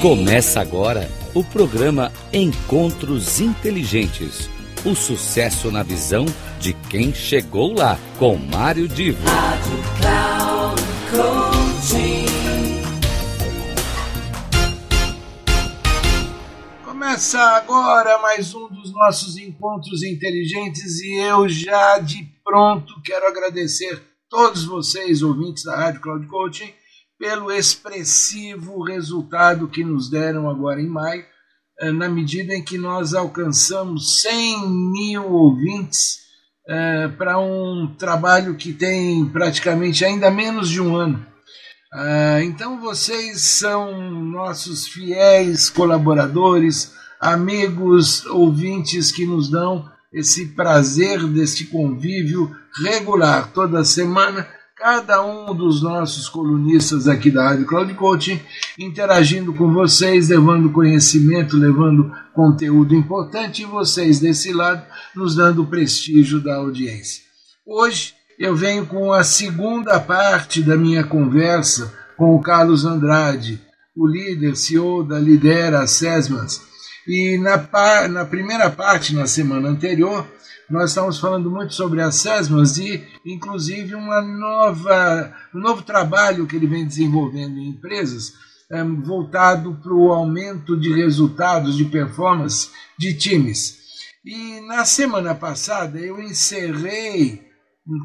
Começa agora o programa Encontros Inteligentes. O sucesso na visão de quem chegou lá, com Mário Divo. Rádio Cloud Começa agora mais um dos nossos encontros inteligentes e eu já de pronto quero agradecer todos vocês, ouvintes da Rádio Cloud Coaching, pelo expressivo resultado que nos deram agora em maio, eh, na medida em que nós alcançamos 100 mil ouvintes eh, para um trabalho que tem praticamente ainda menos de um ano. Ah, então vocês são nossos fiéis colaboradores, amigos, ouvintes que nos dão esse prazer deste convívio regular toda semana cada um dos nossos colunistas aqui da Rádio Cloud Coaching, interagindo com vocês, levando conhecimento, levando conteúdo importante e vocês desse lado nos dando o prestígio da audiência. Hoje eu venho com a segunda parte da minha conversa com o Carlos Andrade, o líder CEO da Lidera Sesmans. E na, na primeira parte, na semana anterior, nós estamos falando muito sobre as SESMAS e, inclusive, uma nova, um novo trabalho que ele vem desenvolvendo em empresas um, voltado para o aumento de resultados, de performance de times. E na semana passada eu encerrei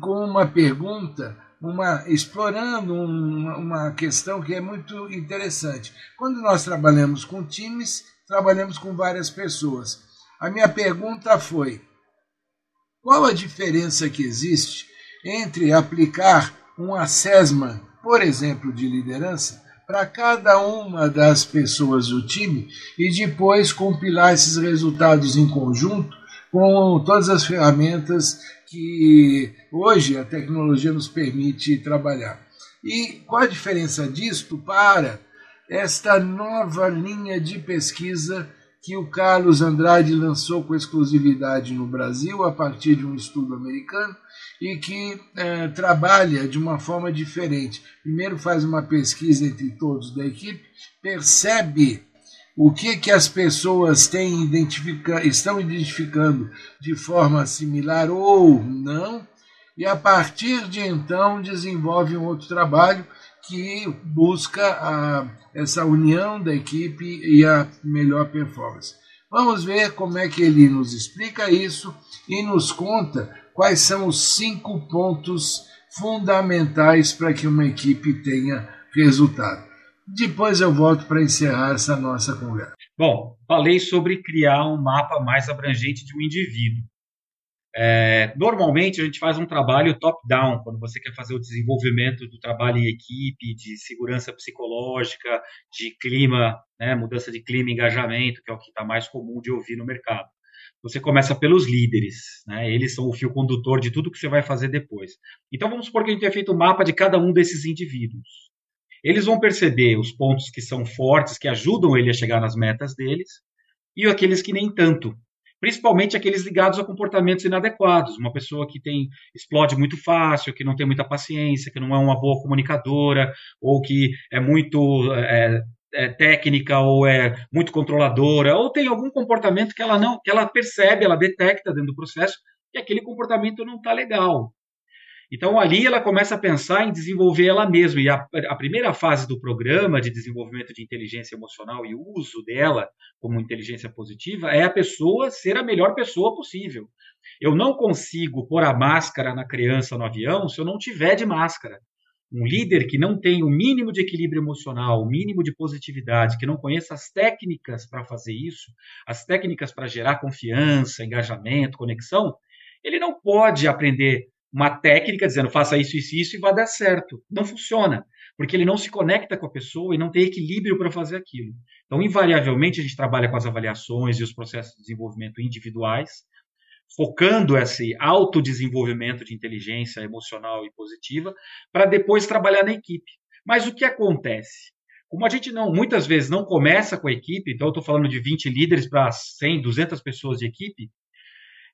com uma pergunta, uma, explorando uma, uma questão que é muito interessante. Quando nós trabalhamos com times, trabalhamos com várias pessoas. A minha pergunta foi qual a diferença que existe entre aplicar um assessment, por exemplo, de liderança, para cada uma das pessoas do time e depois compilar esses resultados em conjunto com todas as ferramentas que hoje a tecnologia nos permite trabalhar. E qual a diferença disto para esta nova linha de pesquisa que o Carlos Andrade lançou com exclusividade no Brasil a partir de um estudo americano e que eh, trabalha de uma forma diferente. Primeiro faz uma pesquisa entre todos da equipe, percebe o que, que as pessoas têm identifica, estão identificando de forma similar ou não, e a partir de então desenvolve um outro trabalho que busca a, essa união da equipe e a melhor performance. Vamos ver como é que ele nos explica isso e nos conta quais são os cinco pontos fundamentais para que uma equipe tenha resultado. Depois eu volto para encerrar essa nossa conversa. Bom, falei sobre criar um mapa mais abrangente de um indivíduo. É, normalmente a gente faz um trabalho top-down, quando você quer fazer o desenvolvimento do trabalho em equipe, de segurança psicológica, de clima, né, mudança de clima, engajamento, que é o que está mais comum de ouvir no mercado. Você começa pelos líderes, né, eles são o fio condutor de tudo que você vai fazer depois. Então vamos supor que a gente tenha feito um mapa de cada um desses indivíduos. Eles vão perceber os pontos que são fortes, que ajudam ele a chegar nas metas deles, e aqueles que nem tanto, principalmente aqueles ligados a comportamentos inadequados. Uma pessoa que tem explode muito fácil, que não tem muita paciência, que não é uma boa comunicadora, ou que é muito é, é, técnica ou é muito controladora, ou tem algum comportamento que ela não, que ela percebe, ela detecta dentro do processo que aquele comportamento não está legal. Então, ali ela começa a pensar em desenvolver ela mesma. E a, a, primeira fase do programa de desenvolvimento de inteligência emocional e uso dela como inteligência positiva é a pessoa ser a melhor pessoa possível. Eu não consigo pôr a máscara na criança no avião se eu não tiver de máscara. Um líder que não tem o mínimo de equilíbrio emocional, o mínimo de positividade, que não conheça as técnicas para fazer isso, as técnicas para gerar confiança, engajamento, conexão, ele não pode aprender uma técnica dizendo faça isso, isso, isso e vai dar certo. Não funciona, porque ele não se conecta com a pessoa e não tem equilíbrio para fazer aquilo. Então, invariavelmente, a gente trabalha com as avaliações e os processos de desenvolvimento individuais, focando esse autodesenvolvimento de inteligência emocional e positiva, para depois trabalhar na equipe. Mas o que acontece? Como a gente não, muitas vezes não começa com a equipe, então eu estou falando de 20 líderes para 100, 200 pessoas de equipe,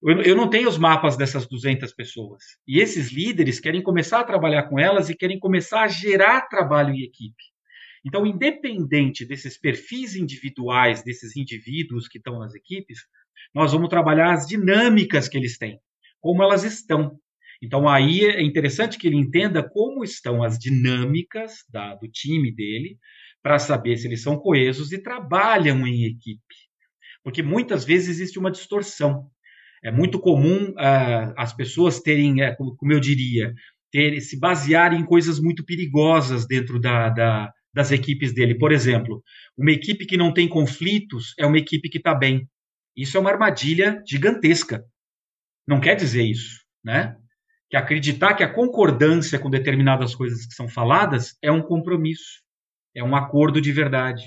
eu não tenho os mapas dessas 200 pessoas. E esses líderes querem começar a trabalhar com elas e querem começar a gerar trabalho em equipe. Então, independente desses perfis individuais, desses indivíduos que estão nas equipes, nós vamos trabalhar as dinâmicas que eles têm, como elas estão. Então, aí é interessante que ele entenda como estão as dinâmicas da, do time dele, para saber se eles são coesos e trabalham em equipe. Porque muitas vezes existe uma distorção. É muito comum uh, as pessoas terem, uh, como eu diria, ter, se basearem em coisas muito perigosas dentro da, da, das equipes dele. Por exemplo, uma equipe que não tem conflitos é uma equipe que está bem. Isso é uma armadilha gigantesca. Não quer dizer isso, né? Que acreditar que a concordância com determinadas coisas que são faladas é um compromisso, é um acordo de verdade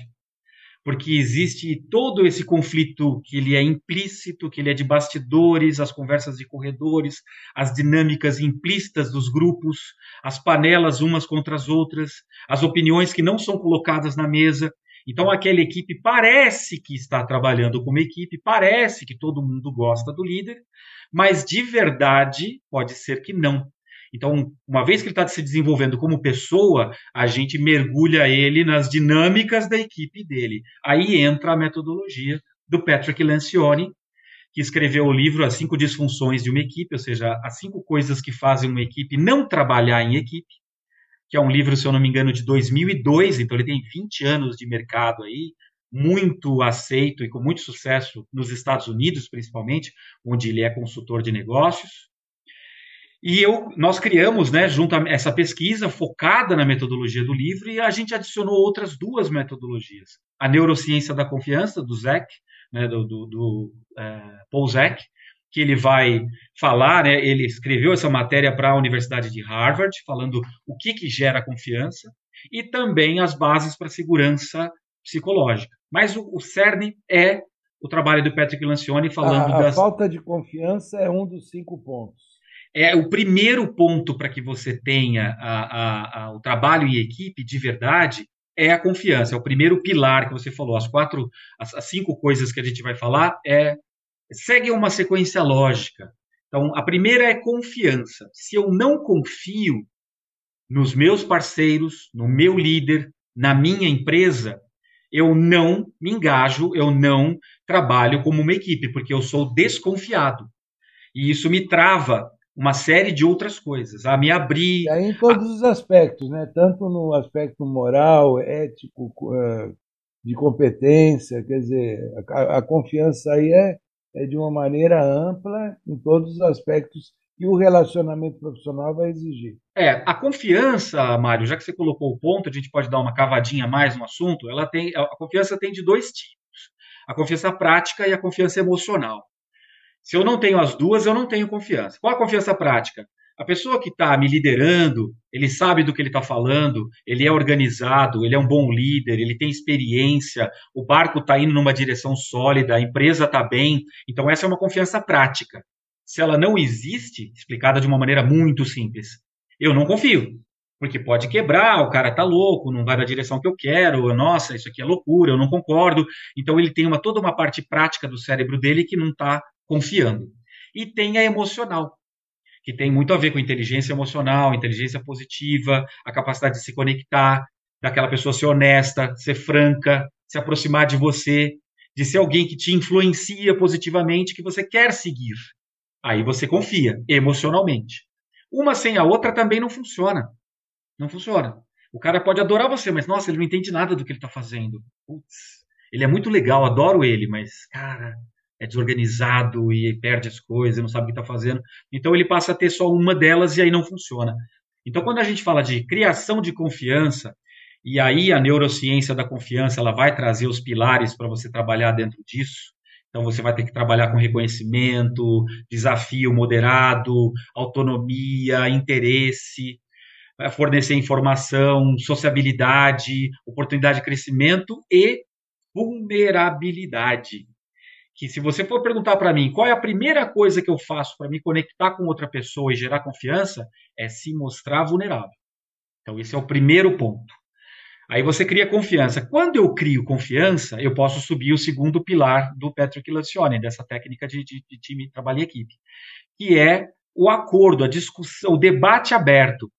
porque existe todo esse conflito que ele é implícito, que ele é de bastidores, as conversas de corredores, as dinâmicas implícitas dos grupos, as panelas umas contra as outras, as opiniões que não são colocadas na mesa. Então aquela equipe parece que está trabalhando como equipe, parece que todo mundo gosta do líder, mas de verdade pode ser que não. Então, uma vez que ele está se desenvolvendo como pessoa, a gente mergulha ele nas dinâmicas da equipe dele. Aí entra a metodologia do Patrick Lencioni, que escreveu o livro As Cinco Disfunções de uma Equipe, ou seja, as cinco coisas que fazem uma equipe não trabalhar em equipe, que é um livro, se eu não me engano, de 2002, então ele tem 20 anos de mercado aí, muito aceito e com muito sucesso nos Estados Unidos, principalmente, onde ele é consultor de negócios. E eu, nós criamos, né, junto a essa pesquisa focada na metodologia do livro, e a gente adicionou outras duas metodologias. A neurociência da confiança, do Zek, né, do, do, do é, Paul Zek, que ele vai falar, né, ele escreveu essa matéria para a Universidade de Harvard, falando o que, que gera confiança, e também as bases para segurança psicológica. Mas o, o cerne é o trabalho do Patrick Lancioni falando a, a das... falta de confiança é um dos cinco pontos é o primeiro ponto para que você tenha a, a, a, o trabalho em equipe de verdade é a confiança. É o primeiro pilar que você falou. As quatro, as, as cinco coisas que a gente vai falar é segue uma sequência lógica. Então, a primeira é confiança. Se eu não confio nos meus parceiros, no meu líder, na minha empresa, eu não me engajo, eu não trabalho como uma equipe, porque eu sou desconfiado. E isso me trava uma série de outras coisas, a me abrir. E aí em todos a... os aspectos, né? tanto no aspecto moral, ético, eh, de competência, quer dizer, a, a confiança aí é, é de uma maneira ampla em todos os aspectos que o relacionamento profissional vai exigir. É, a confiança, Mário, já que você colocou o ponto, a gente pode dar uma cavadinha mais no assunto, ela tem, a confiança tem de dois tipos. A confiança prática e a confiança emocional. Se eu não tenho as duas, eu não tenho confiança. Qual a confiança prática? A pessoa que está me liderando, ele sabe do que ele está falando, ele é organizado, ele é um bom líder, ele tem experiência, o barco está indo numa direção sólida, a empresa está bem. Então, essa é uma confiança prática. Se ela não existe, explicada de uma maneira muito simples, eu não confio. Porque pode quebrar, o cara tá louco, não vai na direção que eu quero, nossa, isso aqui é loucura, eu não concordo. Então ele tem uma, toda uma parte prática do cérebro dele que não está confiando. E tem a emocional, que tem muito a ver com inteligência emocional, inteligência positiva, a capacidade de se conectar, daquela pessoa ser honesta, ser franca, se aproximar de você, de ser alguém que te influencia positivamente, que você quer seguir. Aí você confia emocionalmente. Uma sem a outra também não funciona. Não funciona. O cara pode adorar você, mas nossa, ele não entende nada do que ele está fazendo. Putz, ele é muito legal, adoro ele, mas cara, é desorganizado e perde as coisas, não sabe o que está fazendo. Então ele passa a ter só uma delas e aí não funciona. Então quando a gente fala de criação de confiança, e aí a neurociência da confiança ela vai trazer os pilares para você trabalhar dentro disso. Então você vai ter que trabalhar com reconhecimento, desafio moderado, autonomia, interesse, fornecer informação, sociabilidade, oportunidade de crescimento e vulnerabilidade que se você for perguntar para mim qual é a primeira coisa que eu faço para me conectar com outra pessoa e gerar confiança, é se mostrar vulnerável. Então, esse é o primeiro ponto. Aí você cria confiança. Quando eu crio confiança, eu posso subir o segundo pilar do Patrick Lancioni, dessa técnica de, de, de time, trabalho e equipe, que é o acordo, a discussão, o debate aberto.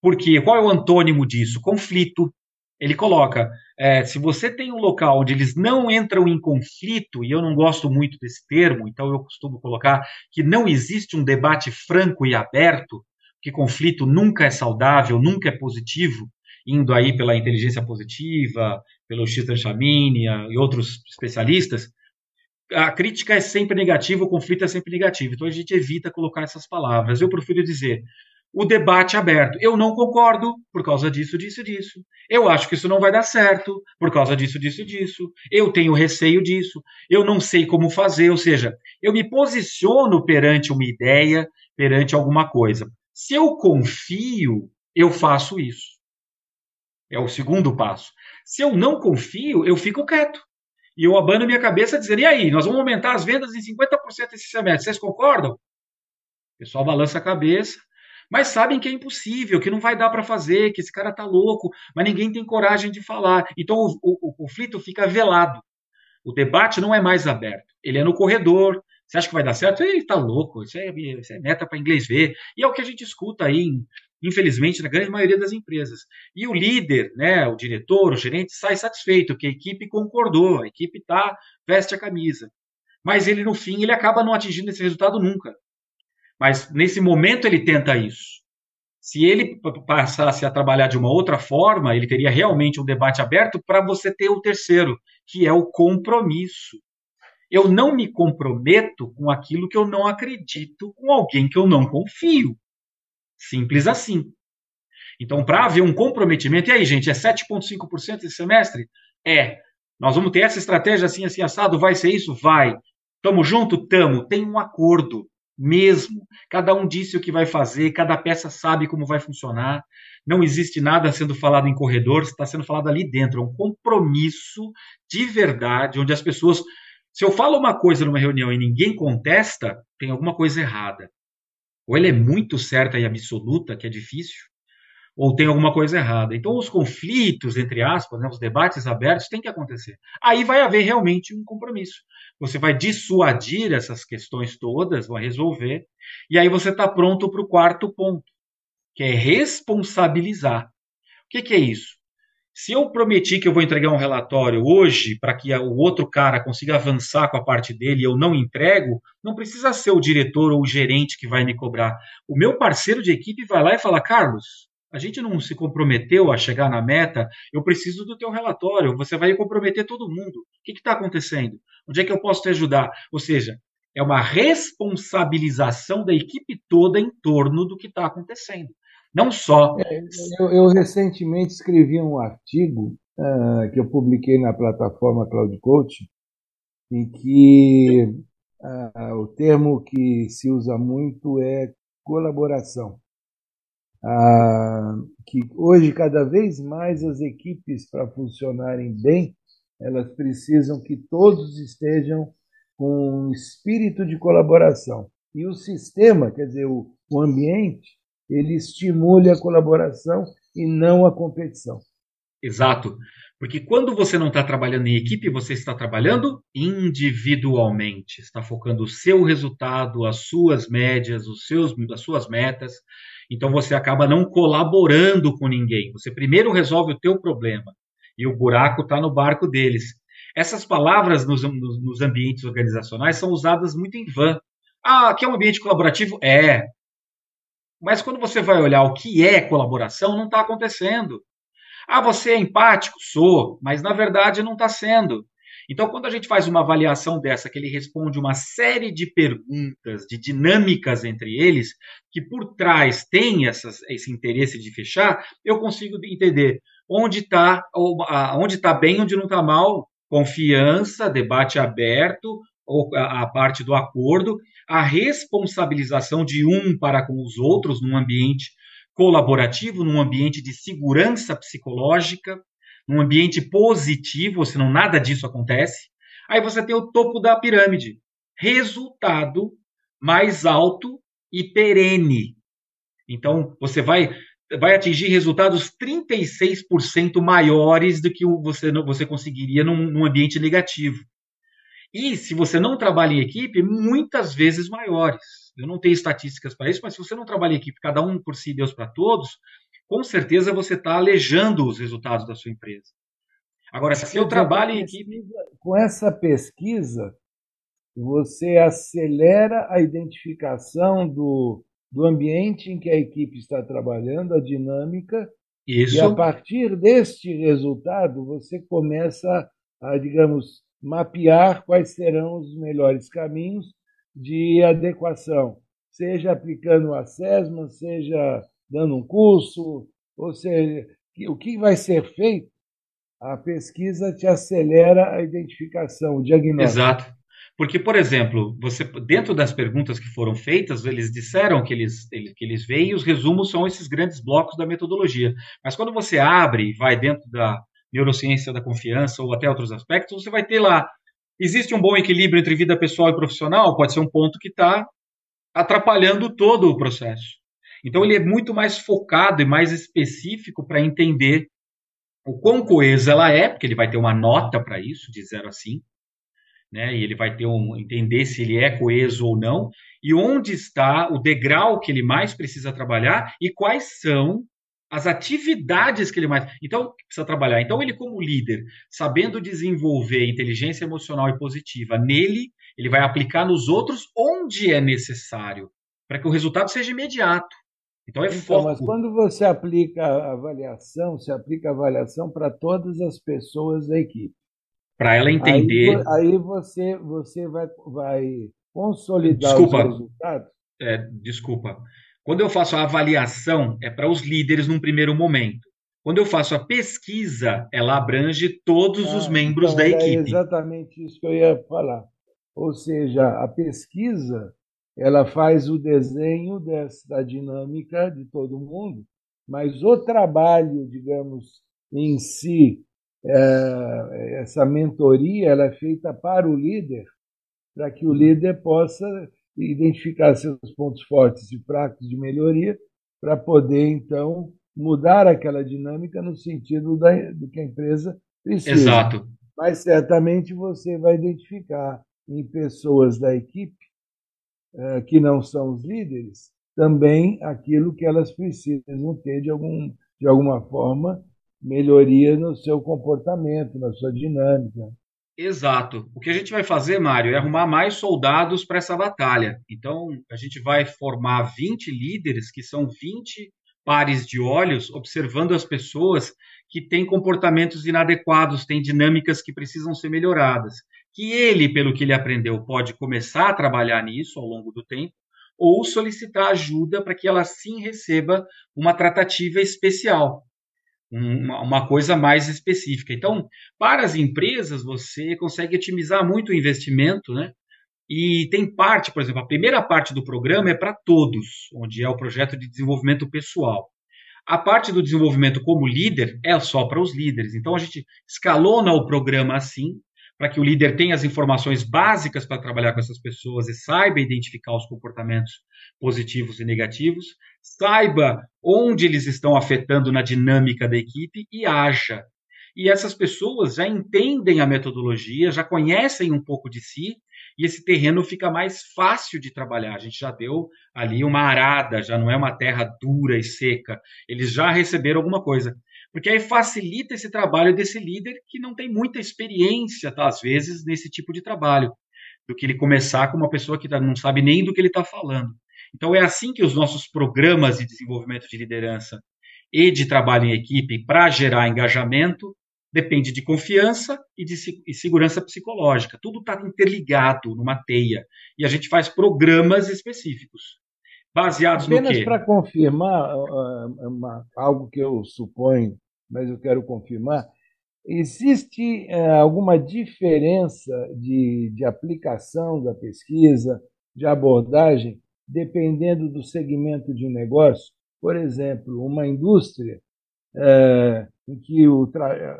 Porque qual é o antônimo disso? Conflito. Ele coloca: é, se você tem um local onde eles não entram em conflito, e eu não gosto muito desse termo, então eu costumo colocar que não existe um debate franco e aberto, que conflito nunca é saudável, nunca é positivo, indo aí pela inteligência positiva, pelo Chester Chamini e outros especialistas, a crítica é sempre negativa, o conflito é sempre negativo. Então a gente evita colocar essas palavras. Eu prefiro dizer o debate aberto. Eu não concordo por causa disso, disso, disso. Eu acho que isso não vai dar certo por causa disso, disso, disso. Eu tenho receio disso. Eu não sei como fazer. Ou seja, eu me posiciono perante uma ideia, perante alguma coisa. Se eu confio, eu faço isso. É o segundo passo. Se eu não confio, eu fico quieto. E eu abano minha cabeça dizendo: e aí, nós vamos aumentar as vendas em 50% esse semestre. Vocês concordam? O pessoal balança a cabeça mas sabem que é impossível, que não vai dar para fazer, que esse cara tá louco, mas ninguém tem coragem de falar. Então o, o, o conflito fica velado. O debate não é mais aberto. Ele é no corredor. Você acha que vai dar certo? Ele tá louco. Isso é, isso é meta para inglês ver. E é o que a gente escuta aí, infelizmente, na grande maioria das empresas. E o líder, né, o diretor, o gerente, sai satisfeito, que a equipe concordou, a equipe tá, veste a camisa. Mas ele, no fim, ele acaba não atingindo esse resultado nunca. Mas nesse momento ele tenta isso. Se ele passasse a trabalhar de uma outra forma, ele teria realmente um debate aberto para você ter o terceiro, que é o compromisso. Eu não me comprometo com aquilo que eu não acredito, com alguém que eu não confio. Simples assim. Então, para haver um comprometimento, e aí, gente, é 7,5% esse semestre? É. Nós vamos ter essa estratégia assim, assim, assado? Vai ser isso? Vai. Tamo junto? Tamo. Tem um acordo mesmo. Cada um disse o que vai fazer, cada peça sabe como vai funcionar. Não existe nada sendo falado em corredor, está sendo falado ali dentro. É um compromisso de verdade, onde as pessoas. Se eu falo uma coisa numa reunião e ninguém contesta, tem alguma coisa errada. Ou ela é muito certa e absoluta, que é difícil, ou tem alguma coisa errada. Então, os conflitos, entre aspas, né, os debates abertos, têm que acontecer. Aí vai haver realmente um compromisso. Você vai dissuadir essas questões todas, vai resolver, e aí você está pronto para o quarto ponto, que é responsabilizar. O que, que é isso? Se eu prometi que eu vou entregar um relatório hoje para que o outro cara consiga avançar com a parte dele e eu não entrego, não precisa ser o diretor ou o gerente que vai me cobrar. O meu parceiro de equipe vai lá e fala: Carlos, a gente não se comprometeu a chegar na meta, eu preciso do teu relatório, você vai comprometer todo mundo. O que está acontecendo? Onde é que eu posso te ajudar? Ou seja, é uma responsabilização da equipe toda em torno do que está acontecendo. Não só. É, eu, eu, recentemente escrevi um artigo uh, que eu publiquei na plataforma Cloud Coach, em que uh, o termo que se usa muito é colaboração ah, que hoje cada vez mais as equipes para funcionarem bem elas precisam que todos estejam com um espírito de colaboração. E o sistema quer dizer o, o ambiente ele estimule a colaboração e não a competição. Exato. Porque quando você não está trabalhando em equipe, você está trabalhando individualmente, está focando o seu resultado, as suas médias, os seus, as suas metas. Então você acaba não colaborando com ninguém. Você primeiro resolve o teu problema e o buraco está no barco deles. Essas palavras nos, nos, nos, ambientes organizacionais são usadas muito em vão. Ah, aqui é um ambiente colaborativo? É. Mas quando você vai olhar o que é colaboração, não está acontecendo. Ah, você é empático? Sou, mas na verdade não está sendo. Então, quando a gente faz uma avaliação dessa, que ele responde uma série de perguntas, de dinâmicas entre eles, que por trás tem essas, esse interesse de fechar, eu consigo entender onde está onde tá bem, onde não está mal, confiança, debate aberto, ou a, parte do acordo, a responsabilização de um para com os outros num ambiente colaborativo, num ambiente de segurança psicológica, num ambiente positivo, senão nada disso acontece. Aí você tem o topo da pirâmide. Resultado mais alto e perene. Então, você vai, vai atingir resultados 36% maiores do que você, você conseguiria num, num ambiente negativo. E se você não trabalha em equipe, muitas vezes maiores. Eu não tenho estatísticas para isso, mas se você não trabalha em equipe, cada um por si, Deus para todos, com certeza você está alejando os resultados da sua empresa. Agora, se eu trabalho em equipe. Com essa pesquisa, você acelera a identificação do, do ambiente em que a equipe está trabalhando, a dinâmica, Isso. e a partir deste resultado você começa a, digamos, mapear quais serão os melhores caminhos de adequação, seja aplicando a SESMA, seja dando um curso, ou seja, o que vai ser feito, a pesquisa te acelera a identificação, o diagnóstico. Exato. Porque, por exemplo, você dentro das perguntas que foram feitas, eles disseram que eles, que eles veem e os resumos são esses grandes blocos da metodologia. Mas quando você abre e vai dentro da neurociência da confiança ou até outros aspectos, você vai ter lá. Existe um bom equilíbrio entre vida pessoal e profissional? Pode ser um ponto que está atrapalhando todo o processo. Então, ele é muito mais focado e mais específico para entender o quão coesa ela é, porque ele vai ter uma nota para isso, de 0 a 5 né? E ele vai ter um entender se ele é coeso ou não e onde está o degrau que ele mais precisa trabalhar e quais são as atividades que ele mais então precisa trabalhar. Então ele como líder, sabendo desenvolver inteligência emocional e positiva nele, ele vai aplicar nos outros onde é necessário para que o resultado seja imediato. Então é então, foco. Mas quando você aplica a avaliação, você aplica a avaliação para todas as pessoas da equipe para ela entender. Aí, aí, você, você vai, vai consolidar desculpa, os resultados. É, desculpa. Quando eu faço a avaliação, é para os líderes num primeiro momento. Quando eu faço a pesquisa, ela abrange todos ah, os membros então da equipe. É exatamente isso que eu ia falar. Ou seja, a pesquisa ela faz o desenho dessa, dinâmica de todo mundo, mas o trabalho, digamos, em si, é, essa mentoria ela é feita para o líder, para que o líder possa identificar seus pontos fortes e fracos de melhoria, para poder, então, mudar aquela dinâmica no sentido da, do que a empresa precisa. Exato. Mas certamente você vai identificar em pessoas da equipe que não são os líderes também aquilo que elas precisam ter de, algum, de alguma forma melhoria no seu comportamento, na sua dinâmica. Exato. O que a gente vai fazer, Mário, é arrumar mais soldados para essa batalha. Então, a gente vai formar 20 líderes, que são 20 pares de olhos, observando as pessoas que têm comportamentos inadequados, têm dinâmicas que precisam ser melhoradas. Que ele, pelo que ele aprendeu, pode começar a trabalhar nisso ao longo do tempo, ou solicitar ajuda para que ela sim receba uma tratativa especial uma, coisa mais específica. Então, para as empresas, você consegue otimizar muito o investimento, né? E tem parte, por exemplo, a primeira parte do programa é para todos, onde é o projeto de desenvolvimento pessoal. A parte do desenvolvimento como líder é só para os líderes. Então a gente escalona o programa assim, para que o líder tenha as informações básicas para trabalhar com essas pessoas e saiba identificar os comportamentos positivos e negativos, saiba onde eles estão afetando na dinâmica da equipe e haja. E essas pessoas já entendem a metodologia, já conhecem um pouco de si, e esse terreno fica mais fácil de trabalhar. A gente já deu ali uma arada, já não é uma terra dura e seca. Eles já receberam alguma coisa porque aí facilita esse trabalho desse líder que não tem muita experiência, tá, às vezes, nesse tipo de trabalho, do que ele começar com uma pessoa que tá, não sabe nem do que ele está falando. Então, é assim que os nossos programas de desenvolvimento de liderança e de trabalho em equipe, para gerar engajamento, depende de confiança e de e segurança psicológica. Tudo está interligado numa teia. E a gente faz programas específicos. Baseados Apenas no quê? para confirmar uh, uma, algo que eu suponho, mas eu quero confirmar, existe uh, alguma diferença de, de aplicação da pesquisa, de abordagem, dependendo do segmento de negócio? Por exemplo, uma indústria uh, em que o,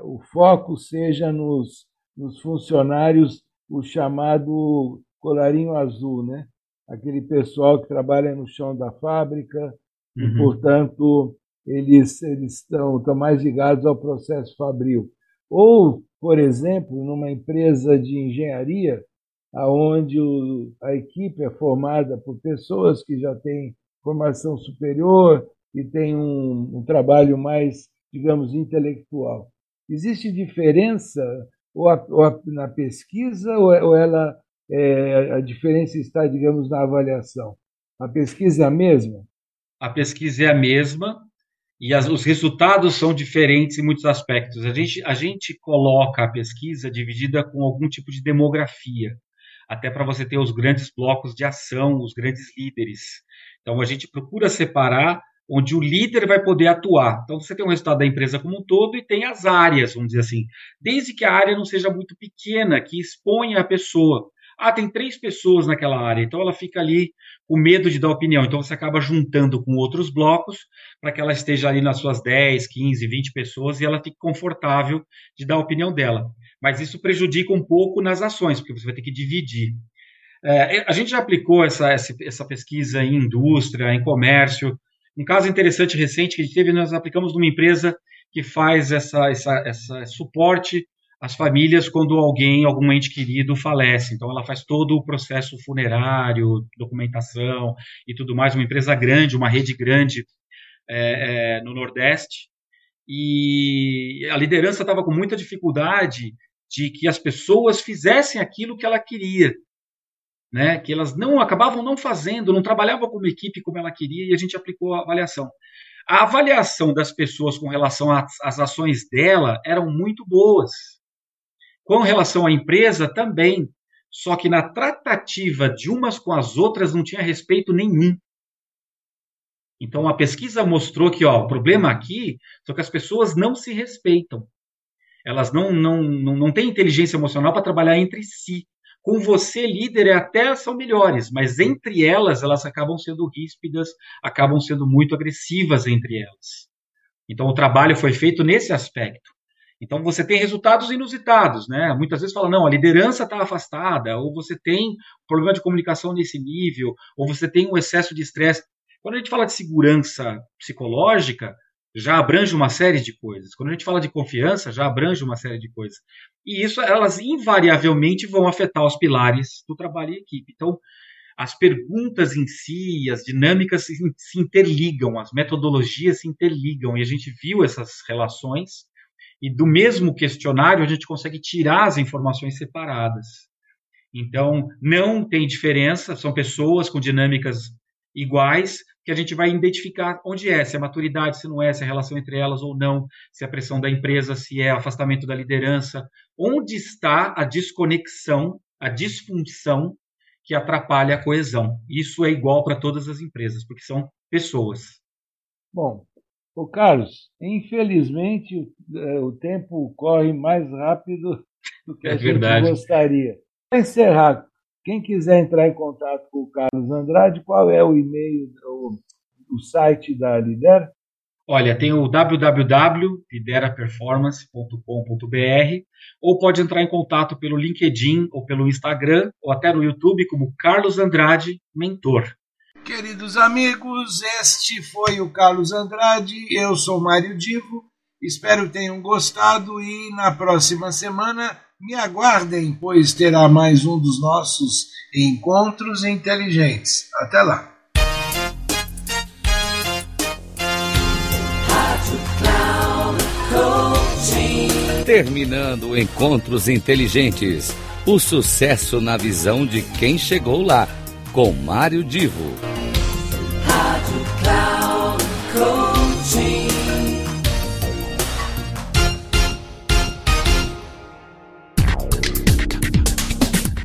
o foco seja nos, nos funcionários, o chamado colarinho azul, né? aquele pessoal que trabalha no chão da fábrica uhum. e, portanto, eles, eles estão, estão mais ligados ao processo fabril. Ou, por exemplo, numa empresa de engenharia, aonde a equipe é formada por pessoas que já têm formação superior e tem um, um trabalho mais, digamos, intelectual. Existe diferença ou, a, ou a, na pesquisa ou, ou ela é, a diferença está, digamos, na avaliação? A pesquisa é a mesma? A pesquisa é a mesma e as, os resultados são diferentes em muitos aspectos. A gente, a gente coloca a pesquisa dividida com algum tipo de demografia, até para você ter os grandes blocos de ação, os grandes líderes. Então a gente procura separar onde o líder vai poder atuar. Então você tem o resultado da empresa como um todo e tem as áreas, vamos dizer assim. Desde que a área não seja muito pequena, que exponha a pessoa. Ah, tem três pessoas naquela área, então ela fica ali com medo de dar opinião. Então você acaba juntando com outros blocos para que ela esteja ali nas suas 10, 15, 20 pessoas e ela fique confortável de dar a opinião dela. Mas isso prejudica um pouco nas ações, porque você vai ter que dividir. É, a gente já aplicou essa, essa, essa pesquisa em indústria, em comércio. Um caso interessante recente que a gente teve, nós aplicamos numa empresa que faz essa, essa, essa suporte às famílias quando alguém, algum ente querido falece. Então, ela faz todo o processo funerário, documentação e tudo mais. Uma empresa grande, uma rede grande é, é, no Nordeste. E a liderança estava com muita dificuldade de que as pessoas fizessem aquilo que ela queria né, que elas não acabavam não fazendo, não trabalhavam como equipe como ela queria e a gente aplicou a avaliação. A avaliação das pessoas com relação às ações dela eram muito boas. Com relação à empresa também, só que na tratativa de umas com as outras não tinha respeito nenhum. Então a pesquisa mostrou que ó, o problema aqui é que as pessoas não se respeitam. Elas não, não, não, não têm inteligência emocional para trabalhar entre si com você, líder, até são melhores, mas entre elas, elas acabam sendo ríspidas, acabam sendo muito agressivas entre elas. Então, o trabalho foi feito nesse aspecto. Então, você tem resultados inusitados, né? Muitas vezes fala, não, a liderança está afastada, ou você tem problema de comunicação nesse nível, ou você tem um excesso de estresse. Quando a gente fala de segurança psicológica, já abrange uma série de coisas. Quando a gente fala de confiança, já abrange uma série de coisas. E isso, elas invariavelmente vão afetar os pilares do trabalho em equipe. Então, as perguntas em si, as dinâmicas se, interligam, as metodologias se interligam, e a gente viu essas relações, e do mesmo questionário a gente consegue tirar as informações separadas. Então, não tem diferença, são pessoas com dinâmicas iguais, que a gente vai identificar onde é, se é maturidade, se não é, se é a relação entre elas ou não, se é a pressão da empresa, se é afastamento da liderança, onde está a desconexão, a disfunção que atrapalha a coesão. Isso é igual para todas as empresas, porque são pessoas. Bom, o Carlos, infelizmente é, o tempo corre mais rápido do que é a gente gostaria. Para encerrar, quem quiser entrar em contato com o Carlos Andrade, qual é o e-mail, o, o site da Lidera? Olha, tem o www.lideraperformance.com.br ou pode entrar em contato pelo LinkedIn ou pelo Instagram ou até no YouTube como Carlos Andrade Mentor. Queridos amigos, este foi o Carlos Andrade, eu sou Mário Divo, espero tenham gostado e na próxima semana me aguardem, pois terá mais um dos nossos encontros inteligentes. Até lá! Terminando Encontros Inteligentes. O sucesso na visão de quem chegou lá, com Mário Divo.